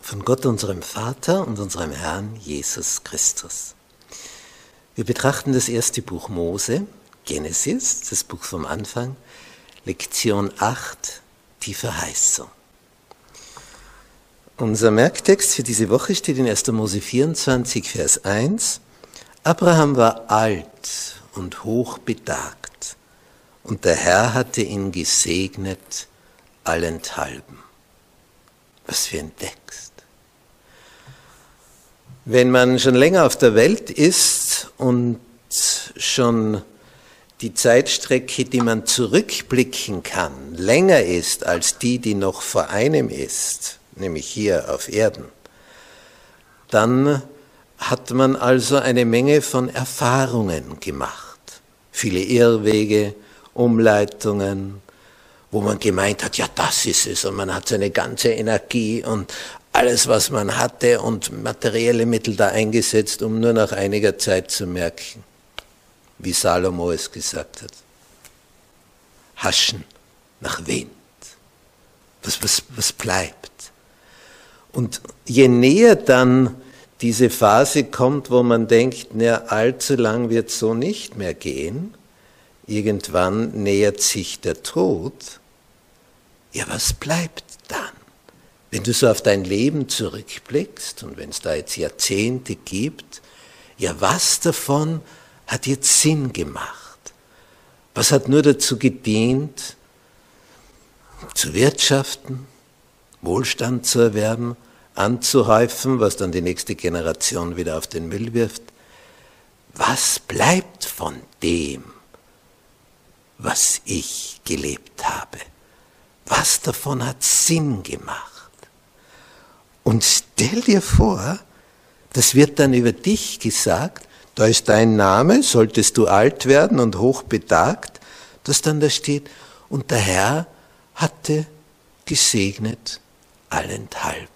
von Gott unserem Vater und unserem Herrn Jesus Christus. Wir betrachten das erste Buch Mose, Genesis, das Buch vom Anfang, Lektion 8, die Verheißung. Unser Merktext für diese Woche steht in 1. Mose 24, Vers 1. Abraham war alt und hochbetagt, und der Herr hatte ihn gesegnet allenthalben. Was für ein Text. Wenn man schon länger auf der Welt ist und schon die Zeitstrecke, die man zurückblicken kann, länger ist als die, die noch vor einem ist, nämlich hier auf Erden, dann hat man also eine Menge von Erfahrungen gemacht. Viele Irrwege, Umleitungen, wo man gemeint hat, ja, das ist es, und man hat seine ganze Energie und alles, was man hatte und materielle Mittel da eingesetzt, um nur nach einiger Zeit zu merken, wie Salomo es gesagt hat. Haschen nach Wind. Was, was, was bleibt? Und je näher dann diese Phase kommt, wo man denkt, na, allzu lang wird so nicht mehr gehen, irgendwann nähert sich der Tod, ja, was bleibt? Wenn du so auf dein Leben zurückblickst und wenn es da jetzt Jahrzehnte gibt, ja, was davon hat jetzt Sinn gemacht? Was hat nur dazu gedient, zu wirtschaften, Wohlstand zu erwerben, anzuhäufen, was dann die nächste Generation wieder auf den Müll wirft? Was bleibt von dem, was ich gelebt habe? Was davon hat Sinn gemacht? Und stell dir vor, das wird dann über dich gesagt, da ist dein Name, solltest du alt werden und hochbetagt, dass dann da steht, und der Herr hatte gesegnet allenthalben.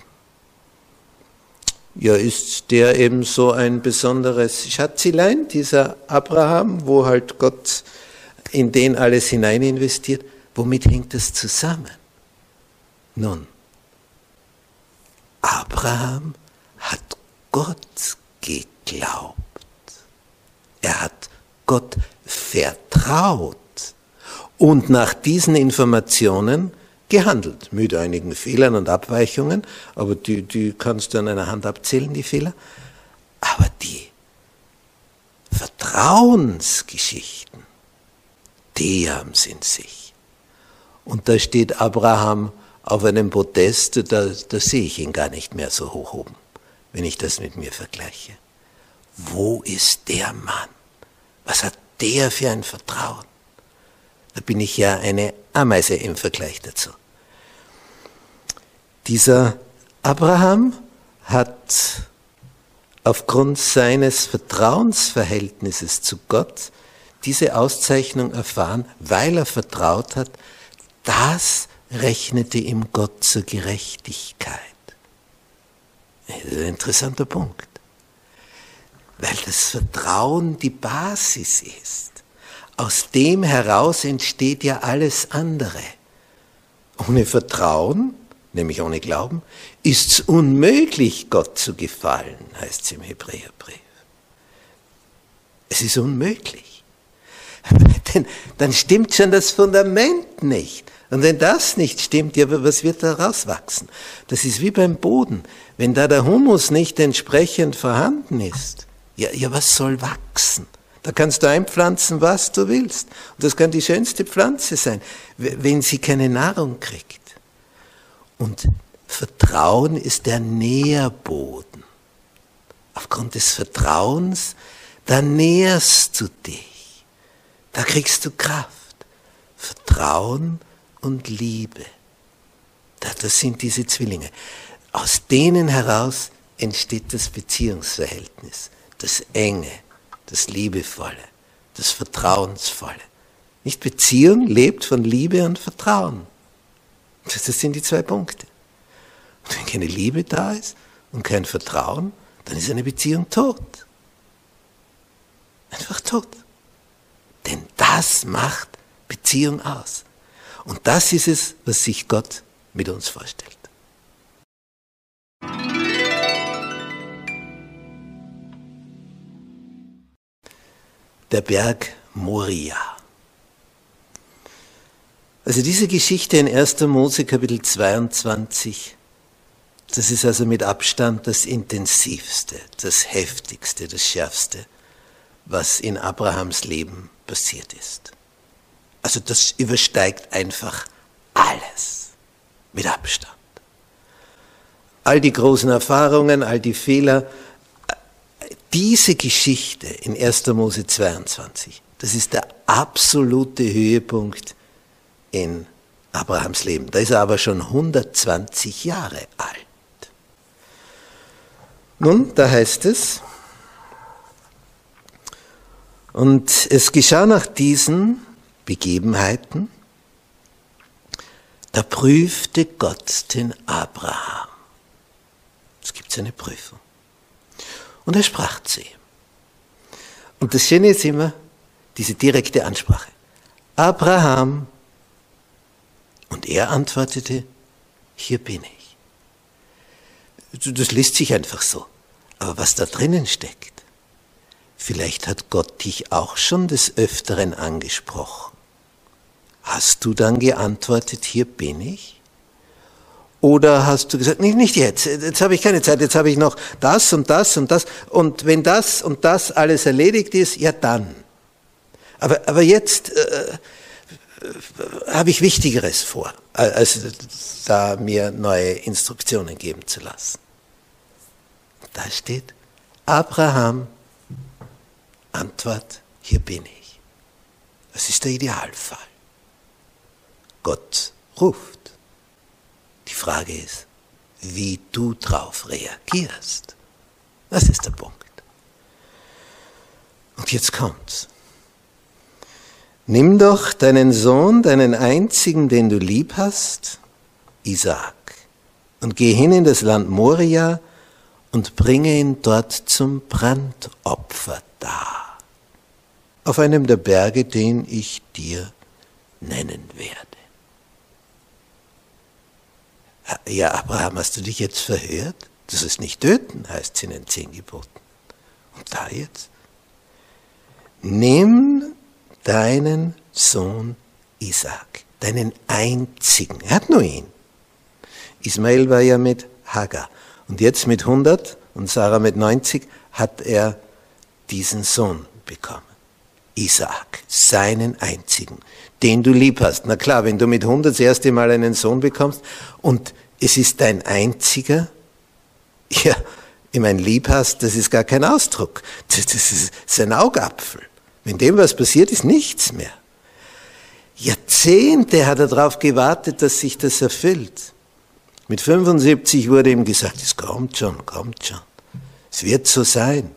Ja, ist der eben so ein besonderes Schatzilein, dieser Abraham, wo halt Gott in den alles hinein investiert? Womit hängt das zusammen? Nun, Abraham hat Gott geglaubt. Er hat Gott vertraut und nach diesen Informationen gehandelt, mit einigen Fehlern und Abweichungen, aber die, die kannst du an einer Hand abzählen, die Fehler. Aber die Vertrauensgeschichten, die haben es in sich. Und da steht Abraham auf einem Podest, da, da sehe ich ihn gar nicht mehr so hoch oben, wenn ich das mit mir vergleiche. Wo ist der Mann? Was hat der für ein Vertrauen? Da bin ich ja eine Ameise im Vergleich dazu. Dieser Abraham hat aufgrund seines Vertrauensverhältnisses zu Gott diese Auszeichnung erfahren, weil er vertraut hat, das rechnete ihm Gott zur Gerechtigkeit. Das ist ein interessanter Punkt, weil das Vertrauen die Basis ist. Aus dem heraus entsteht ja alles andere. Ohne Vertrauen nämlich ohne Glauben, ist es unmöglich, Gott zu gefallen, heißt es im Hebräerbrief. Es ist unmöglich. Denn dann stimmt schon das Fundament nicht. Und wenn das nicht stimmt, ja, was wird da rauswachsen? Das ist wie beim Boden. Wenn da der Humus nicht entsprechend vorhanden ist, ja, ja, was soll wachsen? Da kannst du einpflanzen, was du willst. Und das kann die schönste Pflanze sein, wenn sie keine Nahrung kriegt. Und Vertrauen ist der Nährboden. Aufgrund des Vertrauens, da nährst du dich. Da kriegst du Kraft. Vertrauen und Liebe. Das sind diese Zwillinge. Aus denen heraus entsteht das Beziehungsverhältnis, das Enge, das Liebevolle, das Vertrauensvolle. Nicht Beziehung lebt von Liebe und Vertrauen. Das sind die zwei Punkte. Und wenn keine Liebe da ist und kein Vertrauen, dann ist eine Beziehung tot. Einfach tot. Denn das macht Beziehung aus. Und das ist es, was sich Gott mit uns vorstellt. Der Berg Moria. Also diese Geschichte in 1. Mose Kapitel 22, das ist also mit Abstand das intensivste, das heftigste, das schärfste, was in Abrahams Leben passiert ist. Also das übersteigt einfach alles mit Abstand. All die großen Erfahrungen, all die Fehler, diese Geschichte in 1. Mose 22, das ist der absolute Höhepunkt in Abrahams Leben. Da ist er aber schon 120 Jahre alt. Nun, da heißt es, und es geschah nach diesen Begebenheiten, da prüfte Gott den Abraham. Es gibt eine Prüfung. Und er sprach zu ihm. Und das Schöne ist immer diese direkte Ansprache. Abraham. Und er antwortete, hier bin ich. Das liest sich einfach so. Aber was da drinnen steckt, vielleicht hat Gott dich auch schon des Öfteren angesprochen. Hast du dann geantwortet, hier bin ich? Oder hast du gesagt, nicht, nicht jetzt, jetzt habe ich keine Zeit, jetzt habe ich noch das und das und das. Und wenn das und das alles erledigt ist, ja dann. Aber, aber jetzt äh, habe ich Wichtigeres vor, als da mir neue Instruktionen geben zu lassen. Da steht, Abraham, Antwort, hier bin ich. Das ist der Idealfall. Gott ruft. Die Frage ist, wie du drauf reagierst. Das ist der Punkt. Und jetzt kommt's. Nimm doch deinen Sohn, deinen einzigen, den du lieb hast, Isaak, und geh hin in das Land Moria und bringe ihn dort zum Brandopfer dar, auf einem der Berge, den ich dir nennen werde. Ja, Abraham, hast du dich jetzt verhört? Das ist nicht töten, heißt es in den zehn Geboten. Und da jetzt? Nimm deinen Sohn Isaac, deinen einzigen. Er hat nur ihn. Ismael war ja mit Hagar. Und jetzt mit 100 und Sarah mit 90 hat er diesen Sohn bekommen. Isaac, seinen einzigen, den du lieb hast. Na klar, wenn du mit 100 das erste Mal einen Sohn bekommst und es ist dein einziger, ja, ich meine, lieb hast, das ist gar kein Ausdruck. Das, das ist sein Augapfel. Wenn dem was passiert, ist nichts mehr. Jahrzehnte hat er darauf gewartet, dass sich das erfüllt. Mit 75 wurde ihm gesagt, es kommt schon, kommt schon. Es wird so sein.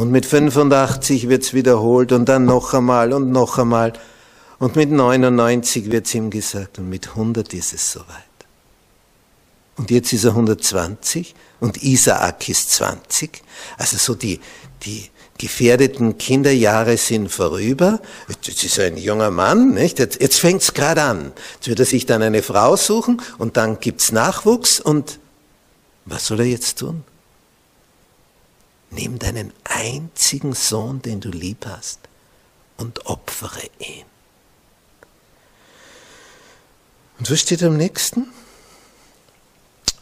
Und mit 85 wird es wiederholt und dann noch einmal und noch einmal. Und mit 99 wird es ihm gesagt und mit 100 ist es soweit. Und jetzt ist er 120 und Isaak ist 20. Also so die, die gefährdeten Kinderjahre sind vorüber. Jetzt ist er ein junger Mann, nicht? Jetzt, jetzt fängt es gerade an. Jetzt wird er sich dann eine Frau suchen und dann gibt's Nachwuchs und was soll er jetzt tun? Nimm deinen einzigen Sohn, den du lieb hast, und opfere ihn. Und was steht am nächsten?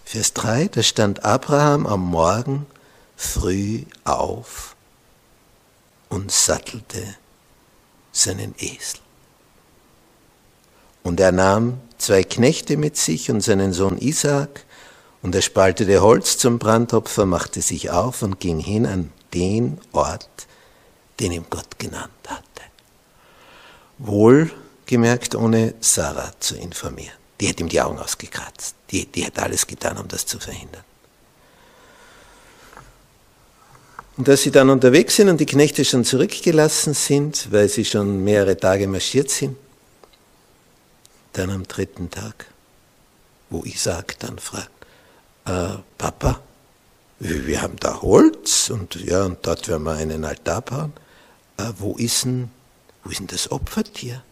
Vers 3, da stand Abraham am Morgen früh auf und sattelte seinen Esel. Und er nahm zwei Knechte mit sich und seinen Sohn Isaak, und er spaltete Holz zum Brandopfer, machte sich auf und ging hin an den Ort, den ihm Gott genannt hatte. Wohlgemerkt, ohne Sarah zu informieren. Die hätte ihm die Augen ausgekratzt. Die, die hätte alles getan, um das zu verhindern. Und als sie dann unterwegs sind und die Knechte schon zurückgelassen sind, weil sie schon mehrere Tage marschiert sind, dann am dritten Tag, wo Isaac dann fragt, äh, Papa, wir haben da Holz und ja, und dort werden wir einen Altar bauen. Äh, wo ist denn, wo ist denn das Opfertier?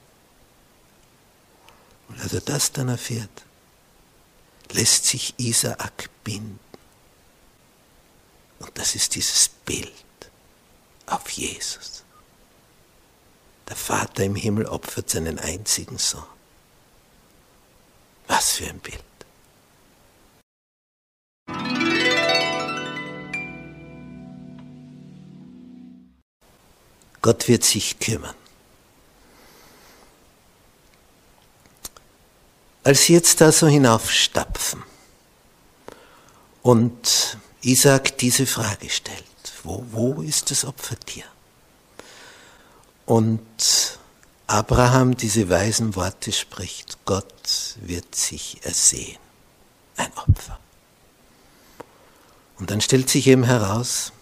Und als er das dann erfährt, lässt sich Isaak binden. Und das ist dieses Bild auf Jesus. Der Vater im Himmel opfert seinen einzigen Sohn. Was für ein Bild. Gott wird sich kümmern. Als sie jetzt da so hinaufstapfen und Isaac diese Frage stellt, wo, wo ist das Opfertier? Und Abraham diese weisen Worte spricht, Gott wird sich ersehen, ein Opfer. Und dann stellt sich eben heraus,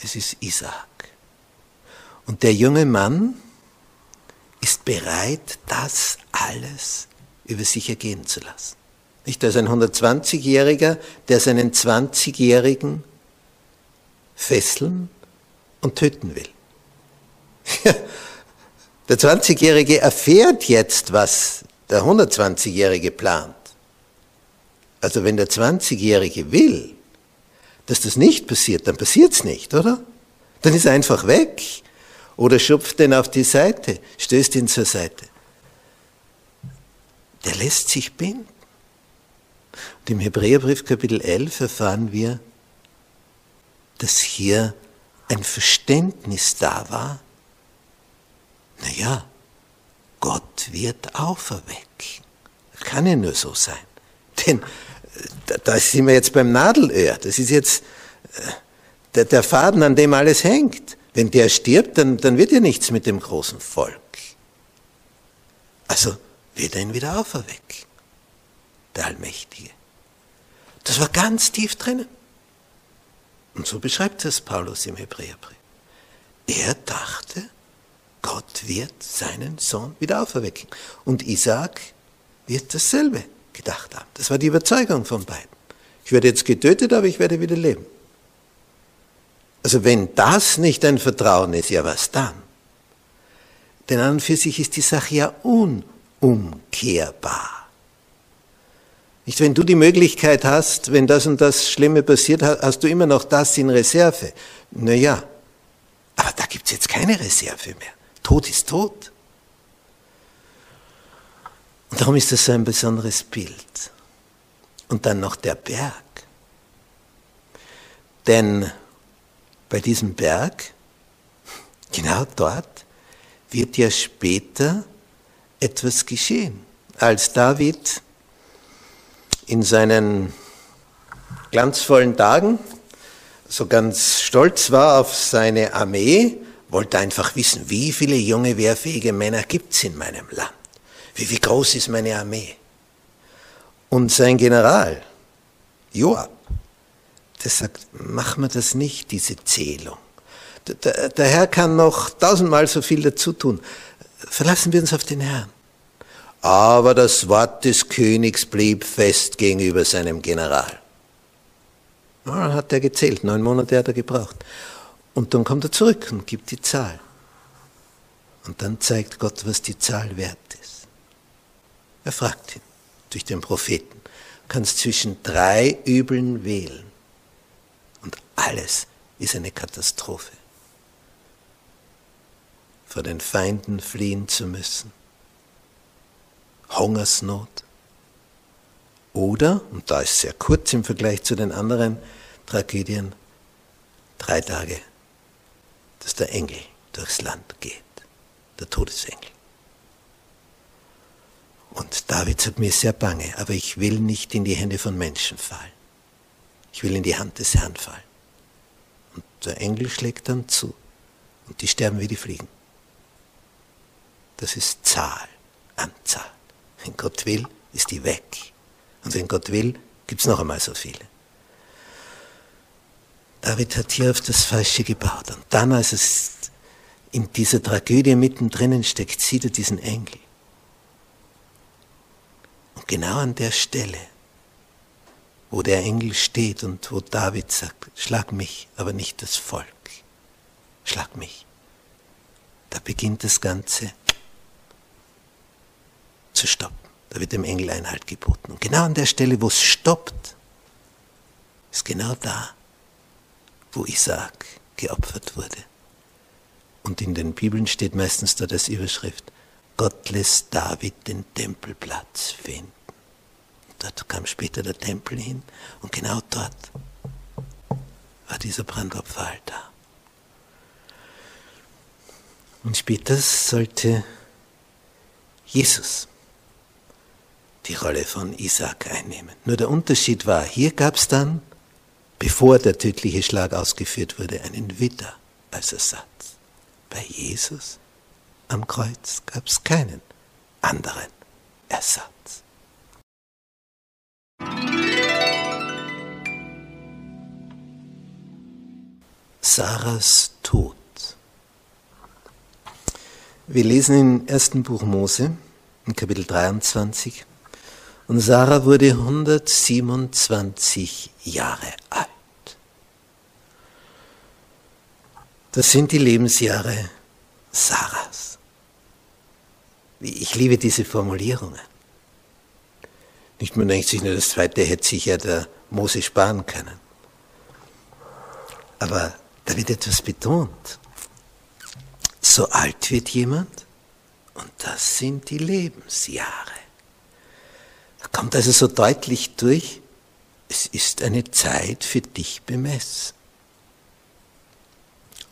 es ist Isaac. Und der junge Mann ist bereit, das alles über sich ergehen zu lassen. Nicht, da ist ein 120-Jähriger, der seinen 20-Jährigen fesseln und töten will. der 20-Jährige erfährt jetzt, was der 120-Jährige plant. Also wenn der 20-Jährige will, dass das nicht passiert, dann passiert es nicht, oder? Dann ist er einfach weg oder schupft den auf die Seite, stößt ihn zur Seite. Der lässt sich binden. Und im Hebräerbrief Kapitel 11 erfahren wir, dass hier ein Verständnis da war, naja, Gott wird auferwecken. Kann ja nur so sein. Denn äh, da sind wir jetzt beim Nadelöhr. Das ist jetzt äh, der, der Faden, an dem alles hängt. Wenn der stirbt, dann, dann wird ja nichts mit dem großen Volk. Also wird er ihn wieder auferwecken, der Allmächtige. Das war ganz tief drinnen. Und so beschreibt es Paulus im Hebräerbrief. Er dachte, Gott wird seinen Sohn wieder auferwecken. Und Isaac wird dasselbe gedacht haben. Das war die Überzeugung von beiden. Ich werde jetzt getötet, aber ich werde wieder leben. Also wenn das nicht ein Vertrauen ist, ja was dann? Denn an und für sich ist die Sache ja unumkehrbar. Nicht, wenn du die Möglichkeit hast, wenn das und das Schlimme passiert, hast du immer noch das in Reserve. Naja, aber da gibt es jetzt keine Reserve mehr. Tod ist tot. Und darum ist das so ein besonderes Bild. Und dann noch der Berg. Denn bei diesem Berg, genau dort, wird ja später etwas geschehen. Als David in seinen glanzvollen Tagen so ganz stolz war auf seine Armee, wollte einfach wissen, wie viele junge, wehrfähige Männer gibt es in meinem Land? Wie, wie groß ist meine Armee? Und sein General, Joab, der sagt, mach mir das nicht, diese Zählung. Der, der Herr kann noch tausendmal so viel dazu tun. Verlassen wir uns auf den Herrn. Aber das Wort des Königs blieb fest gegenüber seinem General. dann hat er gezählt, neun Monate hat er gebraucht. Und dann kommt er zurück und gibt die Zahl. Und dann zeigt Gott, was die Zahl wert ist. Er fragt ihn durch den Propheten, kannst zwischen drei Übeln wählen. Und alles ist eine Katastrophe. vor den Feinden fliehen zu müssen, Hungersnot. Oder, und da ist sehr kurz im Vergleich zu den anderen Tragödien, drei Tage, dass der Engel durchs Land geht, der Todesengel. Und David sagt mir sehr bange, aber ich will nicht in die Hände von Menschen fallen. Ich will in die Hand des Herrn fallen. Und der Engel schlägt dann zu. Und die sterben wie die Fliegen. Das ist Zahl, Anzahl. Wenn Gott will, ist die weg. Und wenn Gott will, gibt es noch einmal so viele. David hat hier auf das Falsche gebaut. Und dann, als es in dieser Tragödie mittendrin steckt, sieht er diesen Engel. Und genau an der Stelle, wo der Engel steht und wo David sagt, schlag mich, aber nicht das Volk, schlag mich. Da beginnt das Ganze zu stoppen. Da wird dem Engel Einhalt geboten. Und genau an der Stelle, wo es stoppt, ist genau da, wo Isaac geopfert wurde. Und in den Bibeln steht meistens da das Überschrift, Gott lässt David den Tempelplatz finden. Dort kam später der Tempel hin und genau dort war dieser Brandopferaltar. Und später sollte Jesus die Rolle von Isaac einnehmen. Nur der Unterschied war, hier gab es dann, bevor der tödliche Schlag ausgeführt wurde, einen Widder als Ersatz. Bei Jesus am Kreuz gab es keinen anderen Ersatz. Sarahs Tod. Wir lesen im ersten Buch Mose, in Kapitel 23, und Sarah wurde 127 Jahre alt. Das sind die Lebensjahre Sarahs. Ich liebe diese Formulierungen. Nicht, man denkt sich nur, das zweite hätte sich ja der Mose sparen können. Aber da wird etwas betont. So alt wird jemand und das sind die Lebensjahre. Da kommt also so deutlich durch, es ist eine Zeit für dich bemessen.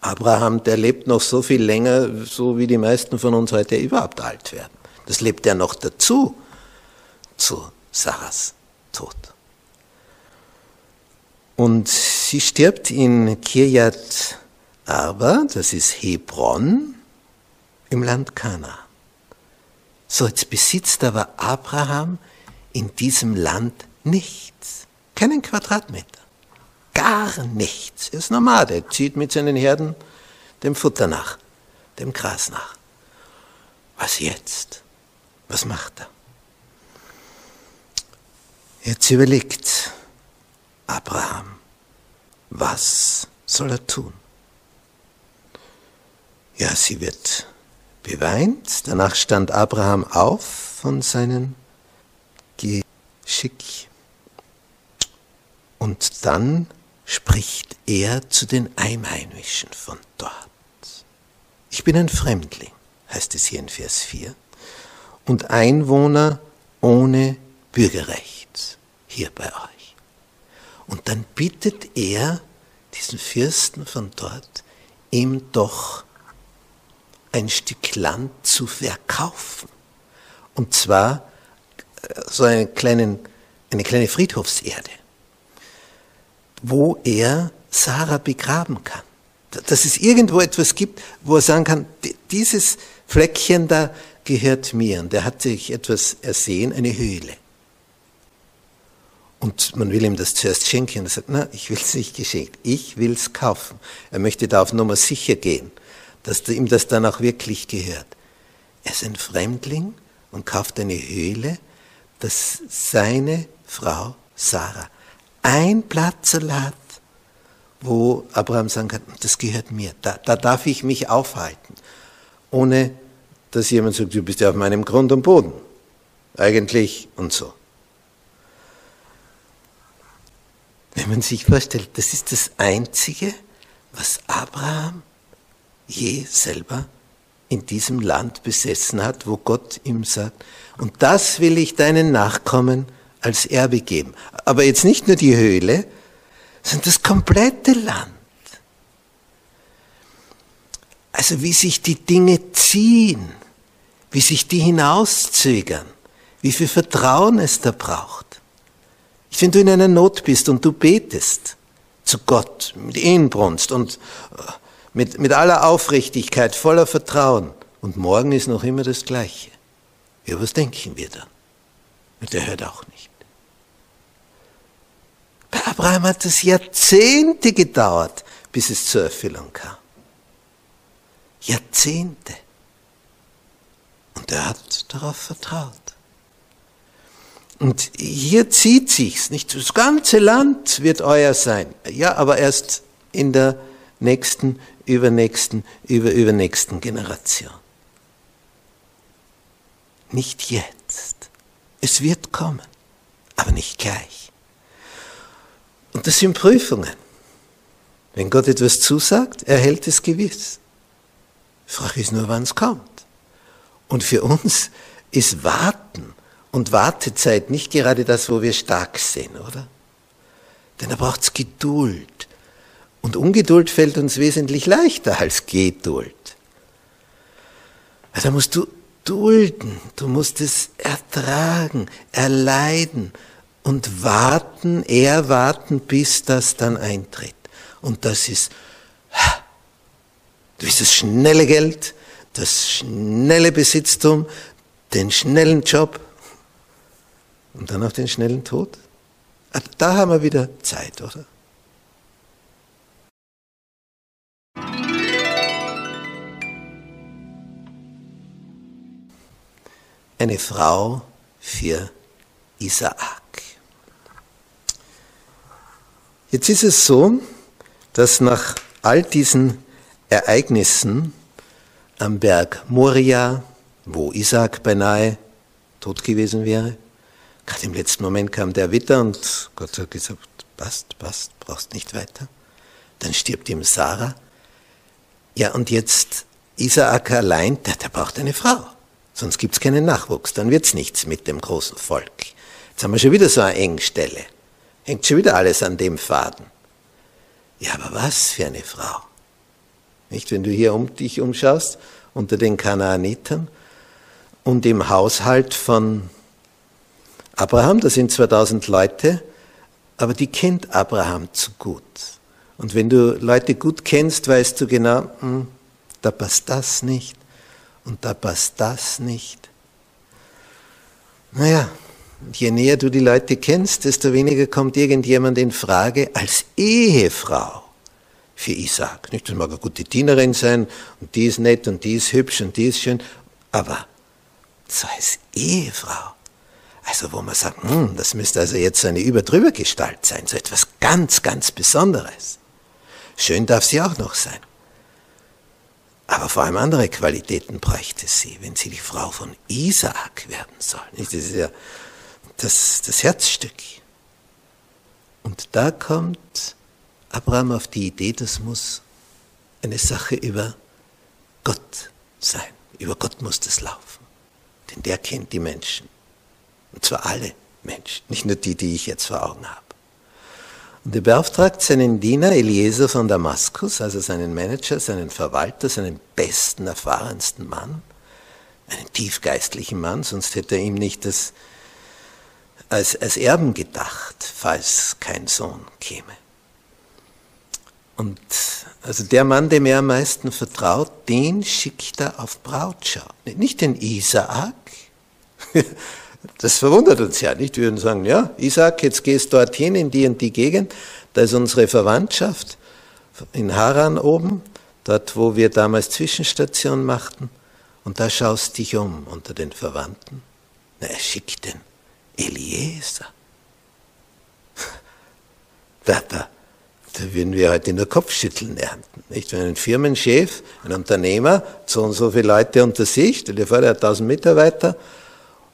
Abraham, der lebt noch so viel länger, so wie die meisten von uns heute überhaupt alt werden. Das lebt er noch dazu zu Sarahs Tod. Und sie stirbt in Kirjat Arba, das ist Hebron, im Land Kana. So, jetzt besitzt aber Abraham in diesem Land nichts. Keinen Quadratmeter. Gar nichts. Er ist normal, er zieht mit seinen Herden dem Futter nach, dem Gras nach. Was jetzt? Was macht er? Jetzt überlegt Abraham, was soll er tun? Ja, sie wird beweint. Danach stand Abraham auf von seinem Geschick. Und dann spricht er zu den Einheimischen von dort. Ich bin ein Fremdling, heißt es hier in Vers 4, und Einwohner ohne Bürgerrecht hier bei euch. Und dann bittet er diesen Fürsten von dort, ihm doch ein Stück Land zu verkaufen. Und zwar äh, so eine, kleinen, eine kleine Friedhofserde, wo er Sarah begraben kann. Dass es irgendwo etwas gibt, wo er sagen kann, dieses Fleckchen da gehört mir. Und er hat sich etwas ersehen, eine Höhle. Und man will ihm das zuerst schenken. Er sagt, na, ich will es nicht geschenkt. Ich will es kaufen. Er möchte da auf Nummer sicher gehen, dass ihm das dann auch wirklich gehört. Er ist ein Fremdling und kauft eine Höhle, dass seine Frau Sarah ein Platz hat, wo Abraham sagen kann, das gehört mir. Da, da darf ich mich aufhalten. Ohne, dass jemand sagt, du bist ja auf meinem Grund und Boden. Eigentlich und so. Wenn man sich vorstellt, das ist das Einzige, was Abraham je selber in diesem Land besessen hat, wo Gott ihm sagt, und das will ich deinen Nachkommen als Erbe geben. Aber jetzt nicht nur die Höhle, sondern das komplette Land. Also wie sich die Dinge ziehen, wie sich die hinauszögern, wie viel Vertrauen es da braucht. Wenn du in einer Not bist und du betest zu Gott mit Inbrunst und äh, mit, mit aller Aufrichtigkeit, voller Vertrauen, und morgen ist noch immer das Gleiche. Ja, was denken wir dann? Und der hört auch nicht. Bei Abraham hat es Jahrzehnte gedauert, bis es zur Erfüllung kam. Jahrzehnte. Und er hat darauf vertraut. Und hier zieht sich's, nicht? Das ganze Land wird euer sein. Ja, aber erst in der nächsten, übernächsten, überübernächsten Generation. Nicht jetzt. Es wird kommen, aber nicht gleich. Und das sind Prüfungen. Wenn Gott etwas zusagt, er hält es gewiss. Frage ist nur, wann es kommt. Und für uns ist Warten und Wartezeit nicht gerade das, wo wir stark sind, oder? Denn da braucht es Geduld. Und Ungeduld fällt uns wesentlich leichter als Geduld. Da musst du dulden, du musst es ertragen, erleiden und warten, erwarten, bis das dann eintritt. Und das ist, du bist das schnelle Geld, das schnelle Besitztum, den schnellen Job und dann auch den schnellen Tod. Da haben wir wieder Zeit, oder? Eine Frau für Isaak. Jetzt ist es so, dass nach all diesen Ereignissen am Berg Moria, wo Isaac beinahe tot gewesen wäre. Gerade im letzten Moment kam der Witter und Gott hat gesagt, passt, passt, brauchst nicht weiter. Dann stirbt ihm Sarah. Ja, und jetzt Isaak allein, der, der braucht eine Frau. Sonst gibt's keinen Nachwuchs, dann wird's nichts mit dem großen Volk. Jetzt haben wir schon wieder so eine Engstelle. Hängt schon wieder alles an dem Faden. Ja, aber was für eine Frau. Nicht, wenn du hier um dich umschaust, unter den Kanaanitern und im Haushalt von Abraham, da sind 2000 Leute, aber die kennt Abraham zu gut. Und wenn du Leute gut kennst, weißt du genau, hm, da passt das nicht und da passt das nicht. Naja, je näher du die Leute kennst, desto weniger kommt irgendjemand in Frage als Ehefrau für Isaac. Nicht, das mag eine gute Dienerin sein und die ist nett und die ist hübsch und die ist schön, aber so als Ehefrau, also wo man sagt, hm, das müsste also jetzt eine überdrüber Gestalt sein, so etwas ganz, ganz Besonderes. Schön darf sie auch noch sein. Aber vor allem andere Qualitäten bräuchte sie, wenn sie die Frau von Isaak werden soll. Das ist ja das, das Herzstück. Und da kommt Abraham auf die Idee, das muss eine Sache über Gott sein. Über Gott muss das laufen. Denn der kennt die Menschen. Und zwar alle Menschen, nicht nur die, die ich jetzt vor Augen habe. Und er beauftragt seinen Diener Eliezer von Damaskus, also seinen Manager, seinen Verwalter, seinen besten, erfahrensten Mann, einen tiefgeistlichen Mann, sonst hätte er ihm nicht das als, als Erben gedacht, falls kein Sohn käme. Und also der Mann, dem er am meisten vertraut, den schickt er auf Brautschau. Nicht den Isaak. Das verwundert uns ja nicht. Wir würden sagen, ja, Isaak, jetzt gehst du dorthin in die und die Gegend. Da ist unsere Verwandtschaft in Haran oben, dort, wo wir damals Zwischenstation machten. Und da schaust dich um unter den Verwandten. Na, er schickt den Eliezer. Da, da, da würden wir heute nur Kopfschütteln ernten. Nicht? Wenn ein Firmenchef, ein Unternehmer, so und so viele Leute unter sich, stell dir der hat 1000 Mitarbeiter,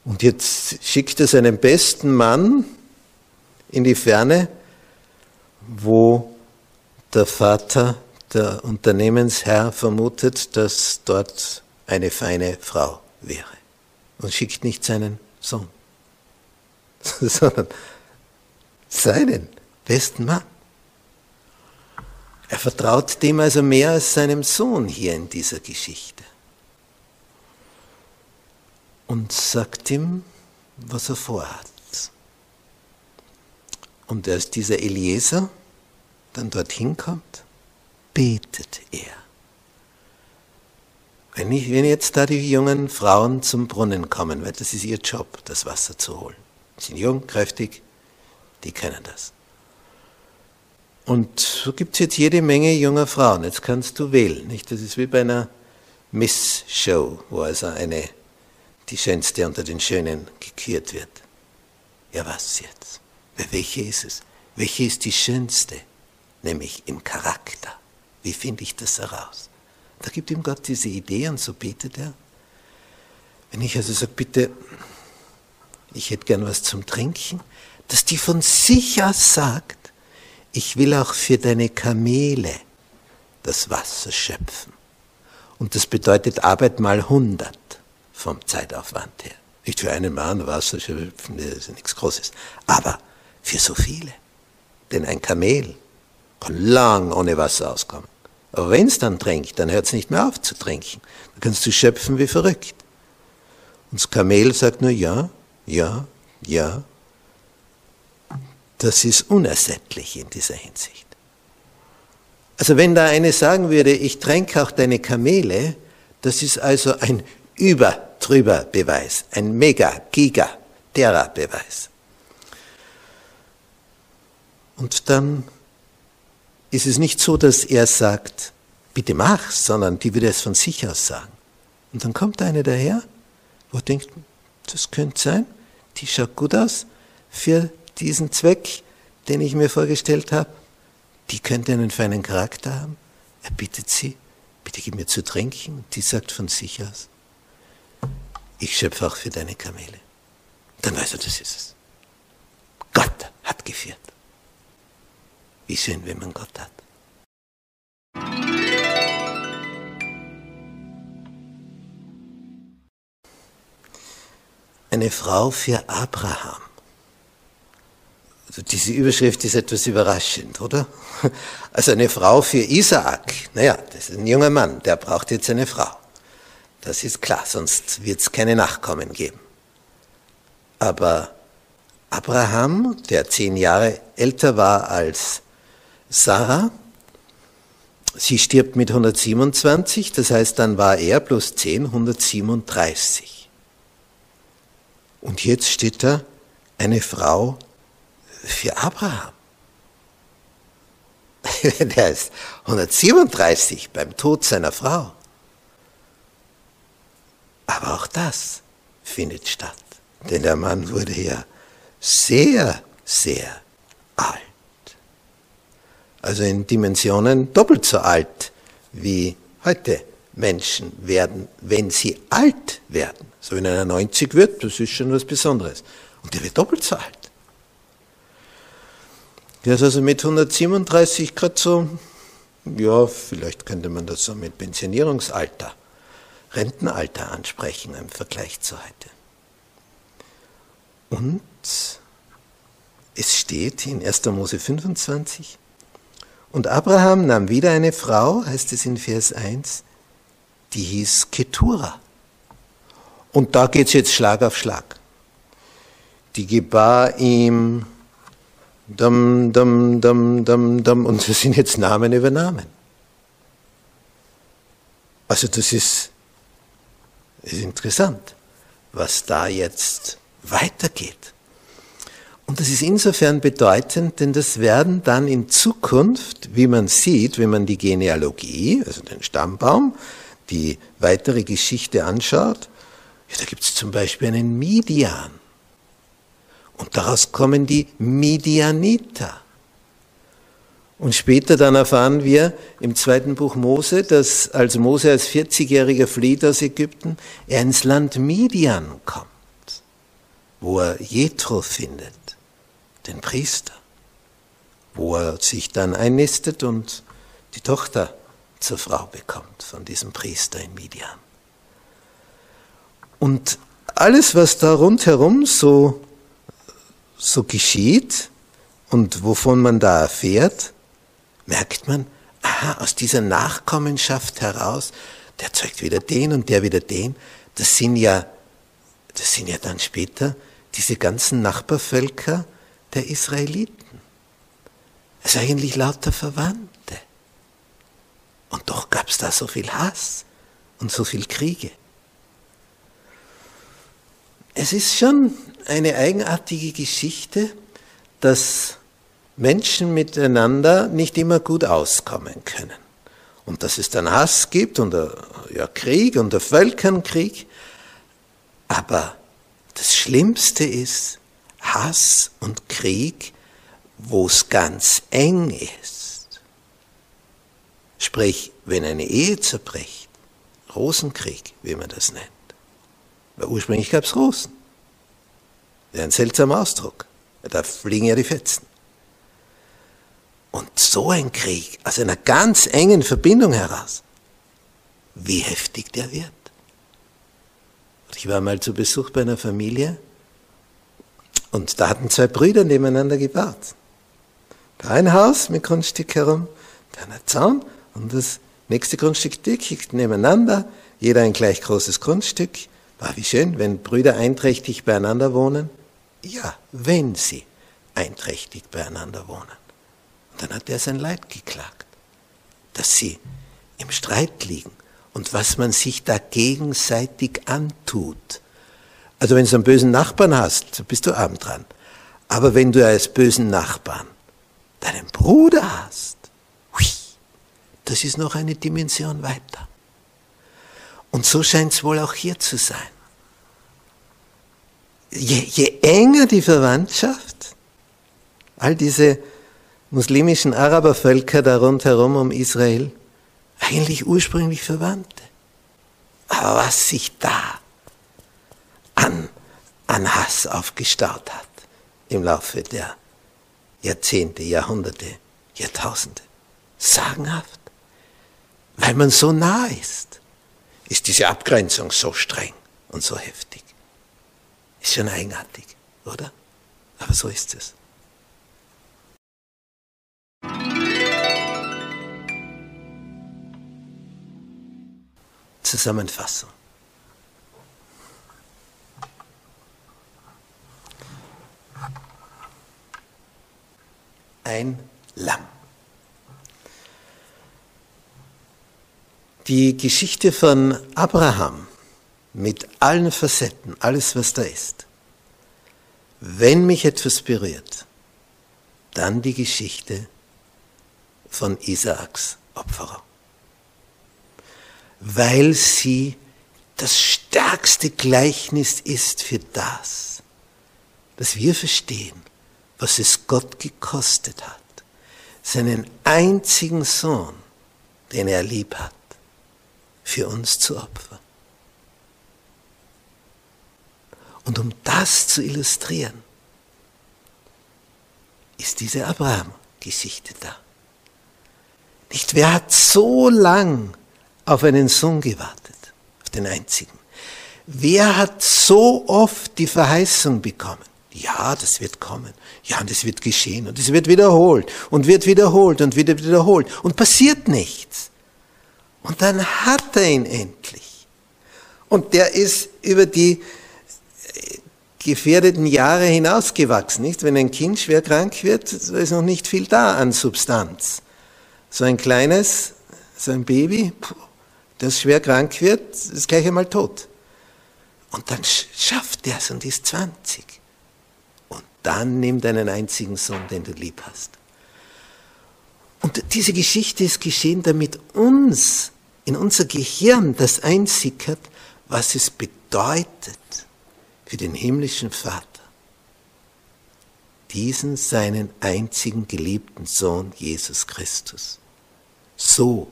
und jetzt schickt er seinen besten Mann in die Ferne, wo der Vater, der Unternehmensherr vermutet, dass dort eine feine Frau wäre. Und schickt nicht seinen Sohn, sondern seinen besten Mann. Er vertraut dem also mehr als seinem Sohn hier in dieser Geschichte. Und sagt ihm, was er vorhat. Und als dieser Eliezer dann dorthin kommt, betet er. Wenn, ich, wenn jetzt da die jungen Frauen zum Brunnen kommen, weil das ist ihr Job, das Wasser zu holen. Sie sind jung, kräftig, die können das. Und so gibt es jetzt jede Menge junger Frauen. Jetzt kannst du wählen. Nicht? Das ist wie bei einer Miss-Show, wo also eine, die Schönste unter den Schönen gekürt wird. Ja, was jetzt? Welche ist es? Welche ist die Schönste? Nämlich im Charakter. Wie finde ich das heraus? Da gibt ihm Gott diese Idee und so betet er. Wenn ich also sage, bitte, ich hätte gern was zum Trinken, dass die von sich aus sagt, ich will auch für deine Kamele das Wasser schöpfen. Und das bedeutet Arbeit mal 100 vom Zeitaufwand her. Nicht für einen Mann Wasser schöpfen, das ist nichts Großes. Aber für so viele. Denn ein Kamel kann lang ohne Wasser auskommen. Aber wenn es dann trinkt, dann hört es nicht mehr auf zu trinken. Dann kannst du schöpfen wie verrückt. Und das Kamel sagt nur ja, ja, ja, das ist unersättlich in dieser Hinsicht. Also wenn da eine sagen würde, ich tränke auch deine Kamele, das ist also ein über-drüber Beweis, ein mega, giga, derer Beweis. Und dann ist es nicht so, dass er sagt, bitte mach's, sondern die würde es von sich aus sagen. Und dann kommt eine daher, wo denkt, das könnte sein, die schaut gut aus für diesen Zweck, den ich mir vorgestellt habe, die könnte einen feinen Charakter haben. Er bittet sie, bitte gib mir zu trinken. Die sagt von sich aus, ich schöpfe auch für deine Kamele. Dann weiß er, das ist es. Gott hat geführt. Wie schön, wenn man Gott hat. Eine Frau für Abraham. Also diese Überschrift ist etwas überraschend, oder? Also eine Frau für Isaak, naja, das ist ein junger Mann, der braucht jetzt eine Frau. Das ist klar, sonst wird es keine Nachkommen geben. Aber Abraham, der zehn Jahre älter war als Sarah, sie stirbt mit 127, das heißt, dann war er plus 10, 137. Und jetzt steht da eine Frau für Abraham. Der ist 137 beim Tod seiner Frau. Aber auch das findet statt, denn der Mann wurde ja sehr, sehr alt. Also in Dimensionen doppelt so alt wie heute Menschen werden, wenn sie alt werden. So wenn einer 90 wird, das ist schon was Besonderes. Und der wird doppelt so alt. Der ist also mit 137 gerade so, ja, vielleicht könnte man das so mit Pensionierungsalter, Rentenalter ansprechen im Vergleich zu heute. Und es steht in 1. Mose 25, und Abraham nahm wieder eine Frau, heißt es in Vers 1, die hieß Ketura. Und da geht es jetzt Schlag auf Schlag. Die gebar ihm Dum, dum, dum, dum, dum. Und das sind jetzt Namen über Namen. Also das ist, ist interessant, was da jetzt weitergeht. Und das ist insofern bedeutend, denn das werden dann in Zukunft, wie man sieht, wenn man die Genealogie, also den Stammbaum, die weitere Geschichte anschaut, ja, da gibt es zum Beispiel einen Midian. Und daraus kommen die Midianiter. Und später dann erfahren wir im zweiten Buch Mose, dass als Mose als 40-Jähriger flieht aus Ägypten, er ins Land Midian kommt, wo er Jethro findet, den Priester, wo er sich dann einnistet und die Tochter zur Frau bekommt von diesem Priester in Midian. Und alles, was da rundherum so, so geschieht und wovon man da erfährt, merkt man, aha, aus dieser Nachkommenschaft heraus, der zeugt wieder den und der wieder den, das sind ja, das sind ja dann später diese ganzen Nachbarvölker der Israeliten. Also eigentlich lauter Verwandte. Und doch gab es da so viel Hass und so viel Kriege. Es ist schon eine eigenartige Geschichte, dass Menschen miteinander nicht immer gut auskommen können. Und dass es dann Hass gibt und ja, Krieg und der Völkernkrieg. Aber das Schlimmste ist Hass und Krieg, wo es ganz eng ist. Sprich, wenn eine Ehe zerbricht, Rosenkrieg, wie man das nennt. Weil ursprünglich gab es Rosen. Wäre ein seltsamer Ausdruck. Da fliegen ja die Fetzen. Und so ein Krieg aus einer ganz engen Verbindung heraus, wie heftig der wird. Ich war mal zu Besuch bei einer Familie und da hatten zwei Brüder nebeneinander gebaut. Da ein Haus mit Grundstück herum, da ein Zaun und das nächste Grundstück dicht nebeneinander, jeder ein gleich großes Grundstück. War wie schön, wenn Brüder einträchtig beieinander wohnen. Ja, wenn sie einträchtig beieinander wohnen. Dann hat er sein Leid geklagt, dass sie im Streit liegen und was man sich da gegenseitig antut. Also wenn du einen bösen Nachbarn hast, bist du abend dran. Aber wenn du als bösen Nachbarn deinen Bruder hast, das ist noch eine Dimension weiter. Und so scheint es wohl auch hier zu sein. Je, je enger die Verwandtschaft, all diese muslimischen Arabervölker da rundherum um Israel, eigentlich ursprünglich Verwandte. Aber was sich da an, an Hass aufgestaut hat im Laufe der Jahrzehnte, Jahrhunderte, Jahrtausende, sagenhaft, weil man so nah ist, ist diese Abgrenzung so streng und so heftig. Ist schon eigenartig, oder? Aber so ist es. Zusammenfassung. Ein Lamm. Die Geschichte von Abraham mit allen Facetten, alles was da ist. Wenn mich etwas berührt, dann die Geschichte von Isaaks Opferung weil sie das stärkste Gleichnis ist für das, dass wir verstehen, was es Gott gekostet hat, seinen einzigen Sohn, den er lieb hat, für uns zu opfern. Und um das zu illustrieren, ist diese Abraham-Geschichte da. Nicht, wer hat so lang auf einen Sohn gewartet, auf den einzigen. Wer hat so oft die Verheißung bekommen? Ja, das wird kommen. Ja, und es wird geschehen. Und es wird wiederholt. Und wird wiederholt und wieder wiederholt. Und passiert nichts. Und dann hat er ihn endlich. Und der ist über die äh, gefährdeten Jahre hinausgewachsen, nicht? Wenn ein Kind schwer krank wird, ist noch nicht viel da an Substanz. So ein kleines, so ein Baby, das schwer krank wird, ist gleich einmal tot. Und dann schafft er es und ist 20. Und dann nimmt einen einzigen Sohn, den du lieb hast. Und diese Geschichte ist geschehen, damit uns in unser Gehirn das einsickert, was es bedeutet für den himmlischen Vater, diesen seinen einzigen geliebten Sohn Jesus Christus so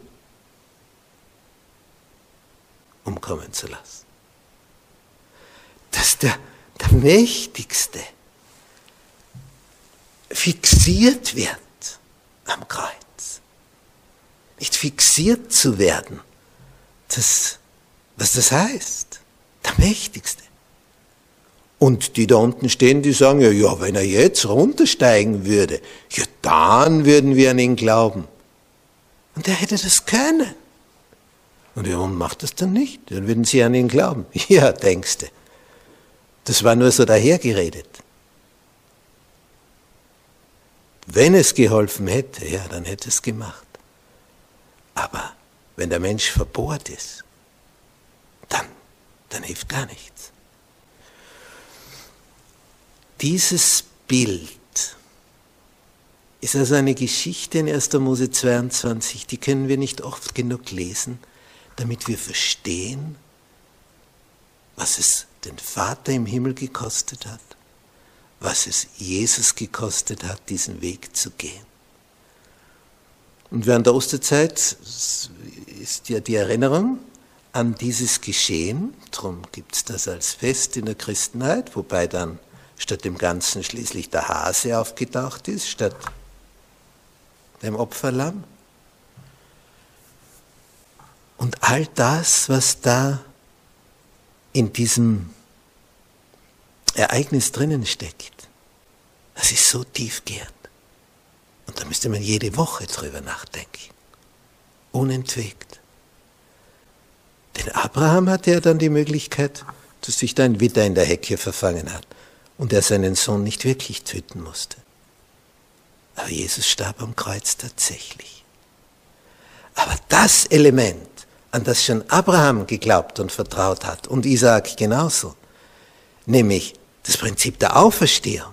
umkommen zu lassen. Dass der, der Mächtigste fixiert wird am Kreuz. Nicht fixiert zu werden, das, was das heißt. Der Mächtigste. Und die da unten stehen, die sagen, ja, ja, wenn er jetzt runtersteigen würde, ja, dann würden wir an ihn glauben. Und er hätte das können. Und warum macht das dann nicht? Dann würden sie an ihn glauben. Ja, denkst du. Das war nur so dahergeredet. Wenn es geholfen hätte, ja, dann hätte es gemacht. Aber wenn der Mensch verbohrt ist, dann, dann hilft gar nichts. Dieses Bild ist also eine Geschichte in 1. Mose 22, die können wir nicht oft genug lesen, damit wir verstehen, was es den Vater im Himmel gekostet hat, was es Jesus gekostet hat, diesen Weg zu gehen. Und während der Osterzeit ist ja die Erinnerung an dieses Geschehen, darum gibt es das als Fest in der Christenheit, wobei dann statt dem Ganzen schließlich der Hase aufgetaucht ist, statt dem Opferlamm. Und all das, was da in diesem Ereignis drinnen steckt, das ist so tiefgehend. Und da müsste man jede Woche drüber nachdenken. Unentwegt. Denn Abraham hatte ja dann die Möglichkeit, dass sich da ein Witter in der Hecke verfangen hat und er seinen Sohn nicht wirklich töten musste. Aber Jesus starb am Kreuz tatsächlich. Aber das Element, an das schon Abraham geglaubt und vertraut hat und Isaak genauso, nämlich das Prinzip der Auferstehung,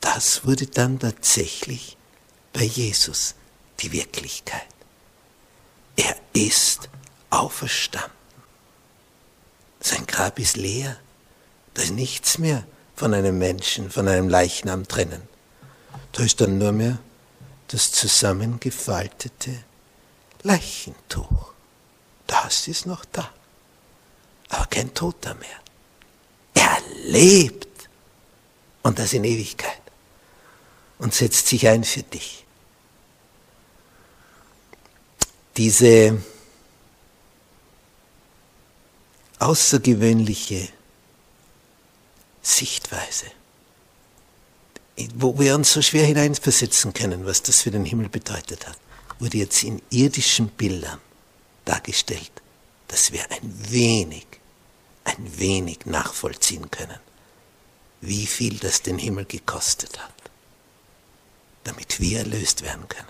das wurde dann tatsächlich bei Jesus die Wirklichkeit. Er ist auferstanden. Sein Grab ist leer. Da ist nichts mehr von einem Menschen, von einem Leichnam drinnen. Da ist dann nur mehr das zusammengefaltete Leichentuch. Das ist noch da. Aber kein Toter mehr. Er lebt. Und das in Ewigkeit und setzt sich ein für dich. Diese außergewöhnliche Sichtweise, wo wir uns so schwer hineinversetzen können, was das für den Himmel bedeutet hat, wurde jetzt in irdischen Bildern dargestellt, dass wir ein wenig, ein wenig nachvollziehen können, wie viel das den Himmel gekostet hat damit wir erlöst werden können.